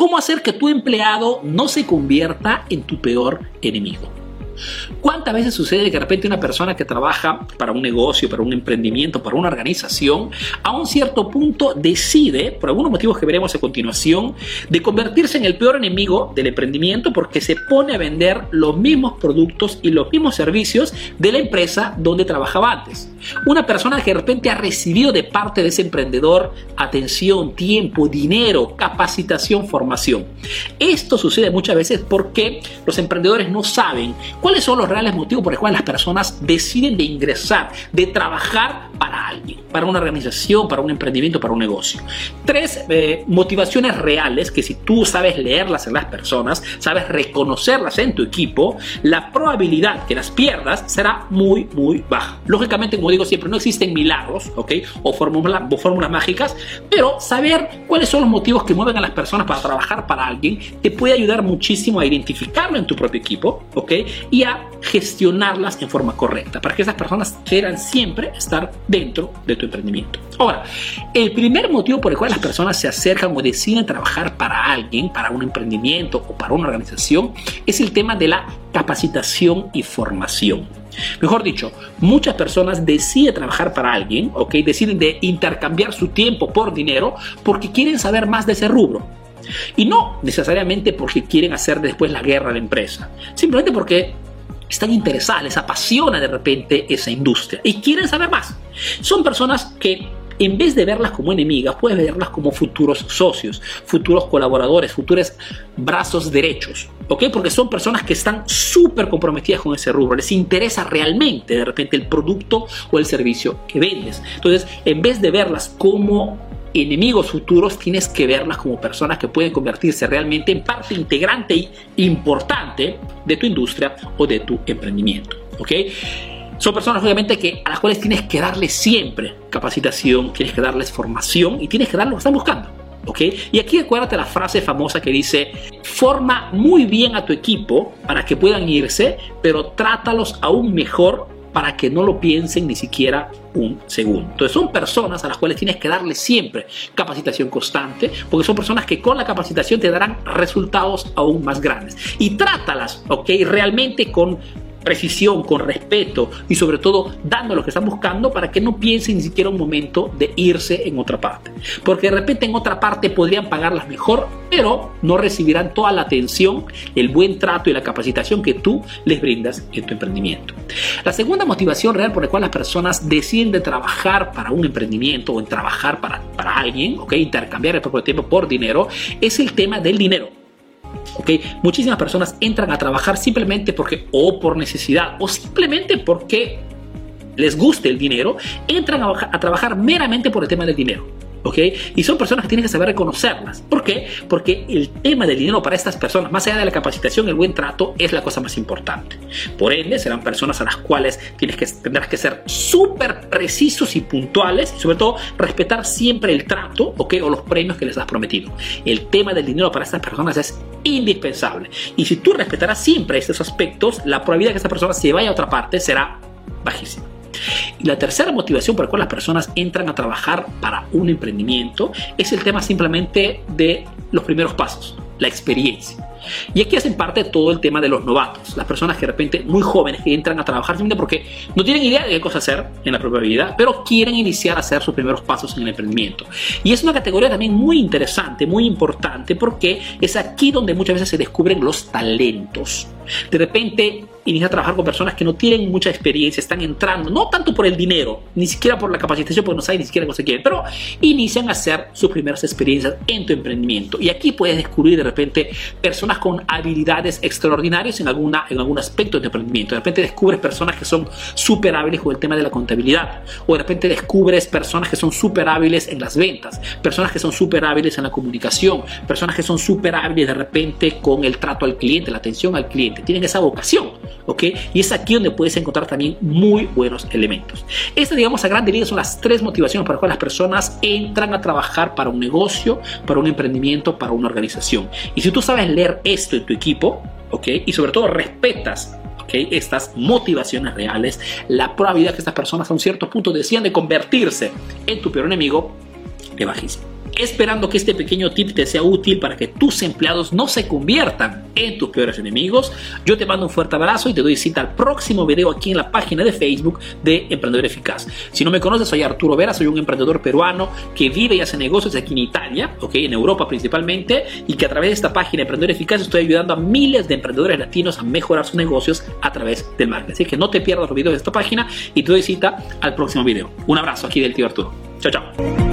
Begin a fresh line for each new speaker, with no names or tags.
¿Cómo hacer que tu empleado no se convierta en tu peor enemigo? ¿Cuántas veces sucede que de repente una persona que trabaja para un negocio, para un emprendimiento, para una organización, a un cierto punto decide, por algunos motivos que veremos a continuación, de convertirse en el peor enemigo del emprendimiento porque se pone a vender los mismos productos y los mismos servicios de la empresa donde trabajaba antes? Una persona que de repente ha recibido de parte de ese emprendedor atención, tiempo, dinero, capacitación, formación. Esto sucede muchas veces porque los emprendedores no saben cuáles son los reales motivos por los cuales las personas deciden de ingresar, de trabajar para alguien, para una organización, para un emprendimiento, para un negocio. Tres eh, motivaciones reales que si tú sabes leerlas en las personas, sabes reconocerlas en tu equipo, la probabilidad que las pierdas será muy, muy baja. Lógicamente, como digo siempre, no existen milagros, ¿ok? O fórmulas, o fórmulas mágicas, pero saber cuáles son los motivos que mueven a las personas para trabajar para alguien te puede ayudar muchísimo a identificarlo en tu propio equipo, ¿ok? Y a gestionarlas en forma correcta, para que esas personas quieran siempre estar dentro de tu emprendimiento. Ahora, el primer motivo por el cual las personas se acercan o deciden trabajar para alguien, para un emprendimiento o para una organización, es el tema de la capacitación y formación. Mejor dicho, muchas personas deciden trabajar para alguien, ¿ok? Deciden de intercambiar su tiempo por dinero porque quieren saber más de ese rubro. Y no necesariamente porque quieren hacer después la guerra a la empresa, simplemente porque están interesadas, les apasiona de repente esa industria y quieren saber más. Son personas que en vez de verlas como enemigas, puedes verlas como futuros socios, futuros colaboradores, futuros brazos derechos, ¿ok? Porque son personas que están súper comprometidas con ese rubro, les interesa realmente de repente el producto o el servicio que vendes. Entonces, en vez de verlas como enemigos futuros, tienes que verlas como personas que pueden convertirse realmente en parte integrante e importante de tu industria o de tu emprendimiento. ¿ok? Son personas obviamente que, a las cuales tienes que darles siempre capacitación, tienes que darles formación y tienes que darles lo que están buscando. ¿ok? Y aquí acuérdate la frase famosa que dice, forma muy bien a tu equipo para que puedan irse, pero trátalos aún mejor para que no lo piensen ni siquiera un segundo. Entonces son personas a las cuales tienes que darle siempre capacitación constante, porque son personas que con la capacitación te darán resultados aún más grandes. Y trátalas, ¿ok? Realmente con precisión, con respeto y sobre todo dando lo que están buscando para que no piensen ni siquiera un momento de irse en otra parte. Porque de repente en otra parte podrían pagarlas mejor, pero no recibirán toda la atención, el buen trato y la capacitación que tú les brindas en tu emprendimiento. La segunda motivación real por la cual las personas deciden de trabajar para un emprendimiento o en trabajar para, para alguien, ¿ok? intercambiar el propio tiempo por dinero, es el tema del dinero. Muchísimas personas entran a trabajar simplemente porque o por necesidad o simplemente porque les guste el dinero, entran a trabajar meramente por el tema del dinero. ¿ok? Y son personas que tienen que saber reconocerlas. ¿Por qué? Porque el tema del dinero para estas personas, más allá de la capacitación, el buen trato, es la cosa más importante. Por ende, serán personas a las cuales tienes que, tendrás que ser súper precisos y puntuales y sobre todo respetar siempre el trato, ¿ok? O los premios que les has prometido. El tema del dinero para estas personas es indispensable. Y si tú respetarás siempre estos aspectos, la probabilidad de que esta persona se vaya a otra parte será bajísima. Y la tercera motivación por la cual las personas entran a trabajar para un emprendimiento es el tema simplemente de los primeros pasos, la experiencia. Y aquí hacen parte todo el tema de los novatos, las personas que de repente muy jóvenes que entran a trabajar simplemente porque no tienen idea de qué cosa hacer en la propia vida, pero quieren iniciar a hacer sus primeros pasos en el emprendimiento. Y es una categoría también muy interesante, muy importante, porque es aquí donde muchas veces se descubren los talentos. De repente inicia a trabajar con personas que no tienen mucha experiencia, están entrando, no tanto por el dinero, ni siquiera por la capacitación, porque no saben ni siquiera cómo se quieren, pero inician a hacer sus primeras experiencias en tu emprendimiento. Y aquí puedes descubrir de repente personas con habilidades extraordinarias en, alguna, en algún aspecto de tu emprendimiento. De repente descubres personas que son súper hábiles con el tema de la contabilidad, o de repente descubres personas que son súper hábiles en las ventas, personas que son súper hábiles en la comunicación, personas que son súper hábiles de repente con el trato al cliente, la atención al cliente, tienen esa vocación ¿ok? Y es aquí donde puedes encontrar también muy buenos elementos. Estas, digamos, a grandes líneas son las tres motivaciones para las cuales las personas entran a trabajar para un negocio, para un emprendimiento, para una organización. Y si tú sabes leer esto en tu equipo, ¿ok? Y sobre todo respetas ¿Okay? estas motivaciones reales, la probabilidad que estas personas a un cierto punto decían de convertirse en tu peor enemigo es bajísima. Esperando que este pequeño tip te sea útil para que tus empleados no se conviertan en tus peores enemigos. Yo te mando un fuerte abrazo y te doy cita al próximo video aquí en la página de Facebook de Emprendedor Eficaz. Si no me conoces, soy Arturo Vera, soy un emprendedor peruano que vive y hace negocios aquí en Italia, ¿ok? en Europa principalmente, y que a través de esta página Emprendedor Eficaz estoy ayudando a miles de emprendedores latinos a mejorar sus negocios a través del marketing. Así que no te pierdas los videos de esta página y te doy cita al próximo video. Un abrazo aquí del tío Arturo. Chao, chao.